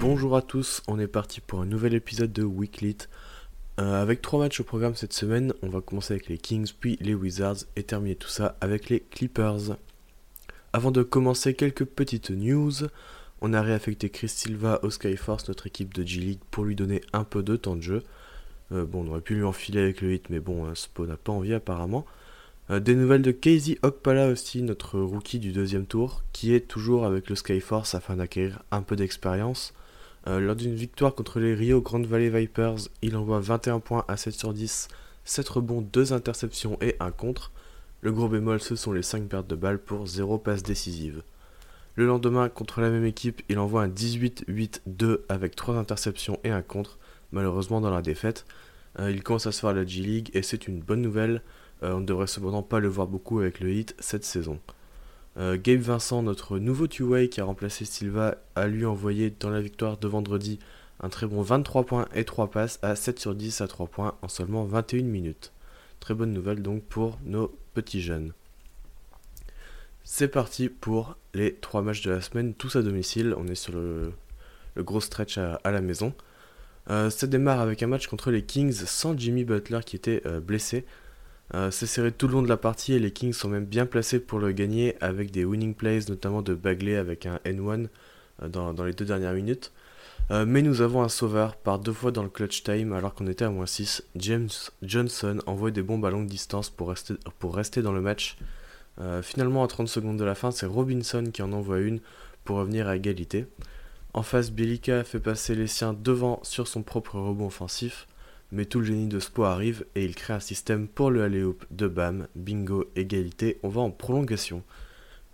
Bonjour à tous, on est parti pour un nouvel épisode de Weeklit. Euh, avec trois matchs au programme cette semaine, on va commencer avec les Kings, puis les Wizards et terminer tout ça avec les Clippers. Avant de commencer, quelques petites news. On a réaffecté Chris Silva au Skyforce, notre équipe de G-League, pour lui donner un peu de temps de jeu. Euh, bon, on aurait pu lui enfiler avec le hit, mais bon, hein, Spo n'a pas envie apparemment. Euh, des nouvelles de Casey Okpala aussi, notre rookie du deuxième tour, qui est toujours avec le Skyforce afin d'acquérir un peu d'expérience. Euh, lors d'une victoire contre les Rio Grande Valley Vipers, il envoie 21 points à 7 sur 10, 7 rebonds, 2 interceptions et 1 contre. Le gros bémol, ce sont les 5 pertes de balles pour 0 passe décisive. Le lendemain, contre la même équipe, il envoie un 18-8-2 avec 3 interceptions et 1 contre, malheureusement dans la défaite. Euh, il commence à se faire la G-League et c'est une bonne nouvelle. Euh, on ne devrait cependant pas le voir beaucoup avec le hit cette saison. Euh, Gabe Vincent, notre nouveau two-way qui a remplacé Silva, a lui envoyé dans la victoire de vendredi un très bon 23 points et 3 passes à 7 sur 10 à 3 points en seulement 21 minutes. Très bonne nouvelle donc pour nos petits jeunes. C'est parti pour les 3 matchs de la semaine, tous à domicile. On est sur le, gros stretch à, la maison. Euh, ça démarre avec un match contre les Kings sans Jimmy Butler qui était euh, blessé. Euh, c'est serré tout le long de la partie et les Kings sont même bien placés pour le gagner avec des winning plays, notamment de Bagley avec un N1 euh, dans, les deux dernières minutes. Mais nous avons un sauveur par deux fois dans le clutch time alors qu'on était à moins 6. James Johnson envoie des bombes à longue distance pour rester dans le match. Finalement, à 30 secondes de la fin, c'est Robinson qui en envoie une pour revenir à égalité. En face, Belika fait passer les siens devant sur son propre rebond offensif mais tout le génie de Spo arrive et il crée un système pour le alley de BAM, bingo, égalité, on va en prolongation.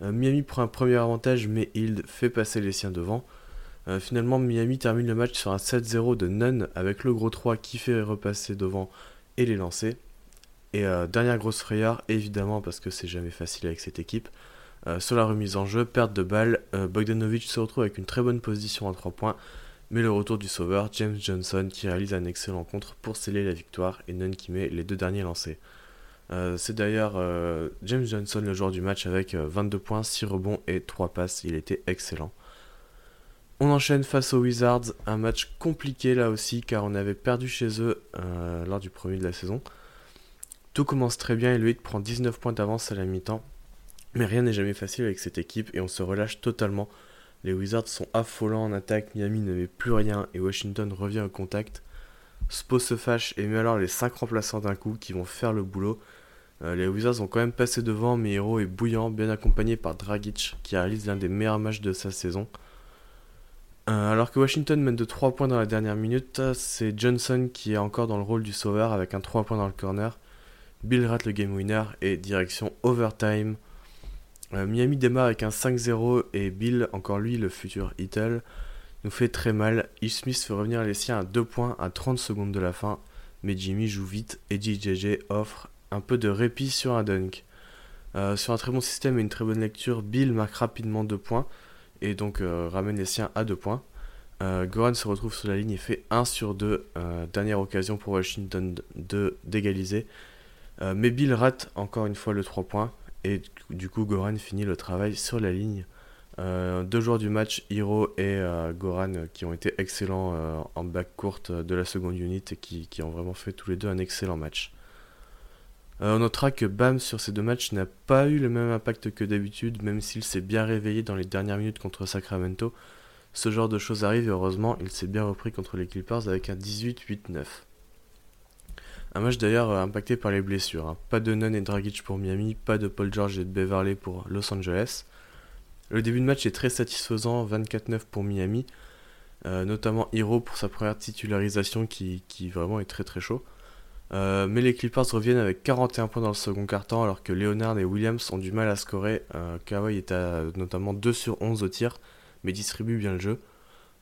Euh, Miami prend un premier avantage mais Hild fait passer les siens devant. Euh, finalement Miami termine le match sur un 7-0 de Nunn avec le gros 3 qui fait repasser devant et les lancer. Et euh, dernière grosse frayeur, évidemment parce que c'est jamais facile avec cette équipe. sur la remise en jeu, perte de balle, Bogdanovic se retrouve avec une très bonne position à 3 points mais le retour du sauveur, James Johnson, qui réalise un excellent contre pour sceller la victoire et Nunn qui met les deux derniers lancés. Euh, c'est d'ailleurs euh, James Johnson le joueur du match avec 22 euh, points, 6 rebonds et 3 passes, il était excellent. On enchaîne face aux Wizards, un match compliqué là aussi car on avait perdu chez eux lors du premier de la saison. Tout commence très bien et hit prend 19 points d'avance à la mi-temps, mais rien n'est jamais facile avec cette équipe et on se relâche totalement les Wizards sont affolants en attaque, Miami n'avait plus rien et Washington revient au contact. Spo se fâche et met alors les 5 remplaçants d'un coup qui vont faire le boulot. Euh, les Wizards ont quand même passé devant, mais Hero est bouillant, bien accompagné par Dragic qui réalise l'un des meilleurs matchs de sa saison. Euh, alors que Washington mène de 3 points dans la dernière minute, c'est Johnson qui est encore dans le rôle du sauveur avec un 3 points dans le corner. Bill rate le game winner et direction overtime. Euh, Miami démarre avec un 5-0 et Bill, encore lui, le futur Hitler, nous fait très mal. Yves Smith fait revenir les siens à 2 points à 30 secondes de la fin, mais Jimmy joue vite et JJJ offre un peu de répit sur un dunk. Euh, sur un très bon système et une très bonne lecture, Bill marque rapidement 2 points et donc euh, ramène les siens à 2 points. Goran se retrouve sur la ligne et fait 1 sur 2. dernière occasion pour Washington d'égaliser. Mais Bill rate encore une fois le 3 points. Et du coup, Goran finit le travail sur la ligne. Euh, deux joueurs du match, Hiro et euh, Goran, qui ont été excellents euh, en back courte de la seconde unit et qui, ont vraiment fait tous les deux un excellent match. on notera que Bam sur ces deux matchs n'a pas eu le même impact que d'habitude, même s'il s'est bien réveillé dans les dernières minutes contre Sacramento. Ce genre de choses arrive et heureusement, il s'est bien repris contre les Clippers avec un 18-8-9. Un match d'ailleurs euh, impacté par les blessures. Hein. Pas de Nunn et Dragic pour Miami, pas de Paul George et de Beverley pour Los Angeles. Le début de match est très satisfaisant, 24-9 pour Miami, euh, notamment Hero pour sa première titularisation qui, vraiment est très très chaud. Euh, mais les Clippers reviennent avec 41 points dans le second quart-temps alors que Leonard et Williams ont du mal à scorer. Kawhi est à notamment 2 sur 11 au tir mais distribue bien le jeu.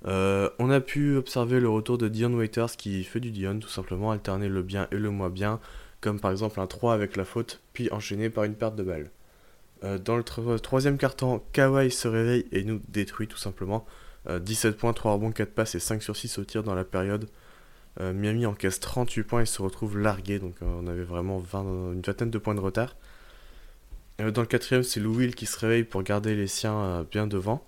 Euh, on a pu observer le retour de Dion Waiters qui fait du Dion, tout simplement alterner le bien et le moins bien, comme par exemple un 3 avec la faute, puis enchaîné par une perte de balle. Euh, dans le troisième carton, Kawhi se réveille et nous détruit tout simplement. 17 points, 3 rebonds, 4 passes et 5 sur 6 au tir dans la période. Miami encaisse 38 points et se retrouve largué, donc on avait vraiment une vingtaine de points de retard. dans le quatrième, c'est Lou qui se réveille pour garder les siens bien devant.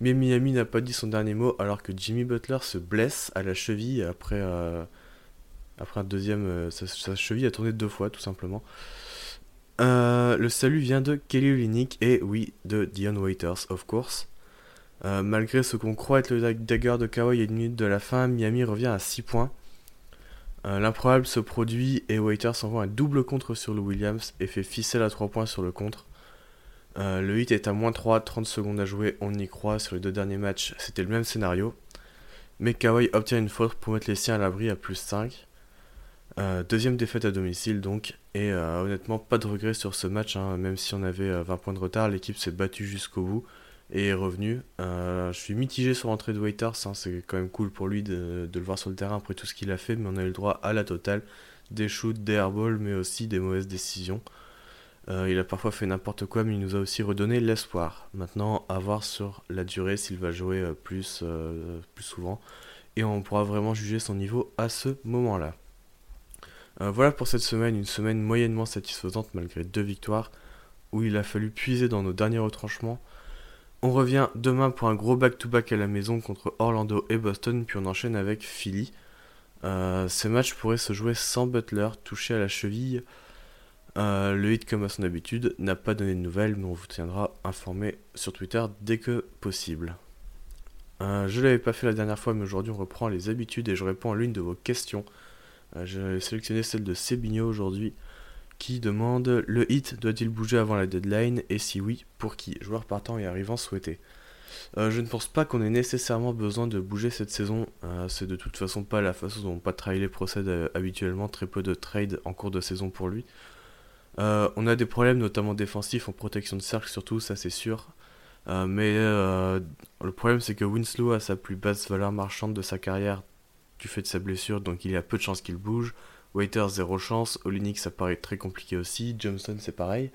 Mais Miami n'a pas dit son dernier mot alors que Jimmy Butler se blesse à la cheville après, après un deuxième. sa, cheville a tourné deux fois tout simplement. Euh, le salut vient de Kelly Olynyk et oui, de Dion Waiters, of course. Euh, malgré ce qu'on croit être le dagger de Kawhi à une minute de la fin, Miami revient à 6 points. Euh, l'improbable se produit et Waiters envoie un double contre sur le Williams et fait ficelle à 3 points sur le contre. Le hit est à moins 3, 30 secondes à jouer, on y croit. Sur les deux derniers matchs, c'était le même scénario. Mais Kawhi obtient une faute pour mettre les siens à l'abri à plus 5. Euh, deuxième défaite à domicile donc, et euh, honnêtement pas de regret sur ce match, hein. même si on avait 20 euh, points de retard, l'équipe s'est battue jusqu'au bout et est revenue. je suis mitigé sur l'entrée de Waiters, hein. c'est quand même cool pour lui de, le voir sur le terrain après tout ce qu'il a fait, mais on a eu le droit à la totale, des shoots, des airballs, mais aussi des mauvaises décisions. Il a parfois fait n'importe quoi, mais il nous a aussi redonné l'espoir. Maintenant, à voir sur la durée s'il va jouer plus, plus souvent, et on pourra vraiment juger son niveau à ce moment-là. Euh, voilà pour cette semaine, une semaine moyennement satisfaisante malgré deux victoires, où il a fallu puiser dans nos derniers retranchements. On revient demain pour un gros back-to-back à la maison contre Orlando et Boston, puis on enchaîne avec Philly. Euh, ces matchs pourraient se jouer sans Butler, touché à la cheville. Euh, le hit, comme à son habitude, n'a pas donné de nouvelles, mais on vous tiendra informé sur Twitter dès que possible. je ne l'avais pas fait la dernière fois, mais aujourd'hui on reprend les habitudes et je réponds à l'une de vos questions. Euh, j'ai sélectionné celle de Sebigno aujourd'hui qui demande le hit doit-il bouger avant la deadline? Et si oui, pour qui? Joueur partant et arrivant souhaité. Euh, je ne pense pas qu'on ait nécessairement besoin de bouger cette saison. Euh, c'est de toute façon pas la façon dont Pat procède habituellement. Très peu de trades en cours de saison pour lui. On a des problèmes notamment défensifs en protection de cercle surtout, ça c'est sûr. mais le problème c'est que Winslow a sa plus basse valeur marchande de sa carrière du fait de sa blessure, donc il y a peu de chances qu'il bouge. Waiter, zéro chance. Olinik, ça paraît très compliqué aussi. Johnson, c'est pareil.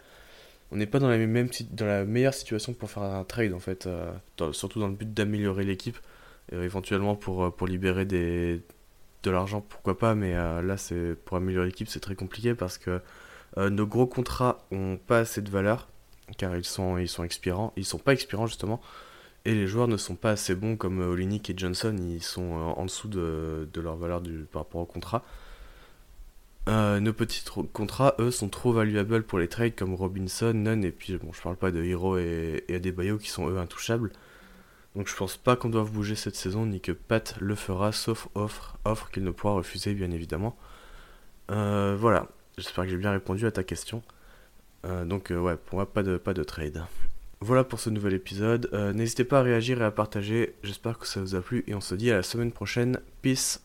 On n'est pas dans la, même, dans la meilleure situation pour faire un trade, en fait, euh, surtout dans le but d'améliorer l'équipe, éventuellement pour, euh, pour libérer des, de l'argent, pourquoi pas, mais euh, là, c'est pour améliorer l'équipe, c'est très compliqué parce que nos gros contrats ont pas assez de valeur, car ils sont, sont expirants. Ils sont pas expirants, justement. Et les joueurs ne sont pas assez bons comme euh, Olinik et Johnson, ils sont euh, en dessous de, leur valeur du, par rapport au contrat. Euh, nos petits contrats, eux, sont trop valuables pour les trades comme Robinson, Nunn, et puis bon, je parle pas de Hero et, et Adebayo qui sont eux intouchables. Donc je pense pas qu'on doive bouger cette saison, ni que Pat le fera, sauf offre, offre qu'il ne pourra refuser bien évidemment. voilà, j'espère que j'ai bien répondu à ta question. donc ouais, pour moi pas de, pas de trade. Voilà pour ce nouvel épisode. Euh, n'hésitez pas à réagir et à partager. J'espère que ça vous a plu et on se dit à la semaine prochaine. Peace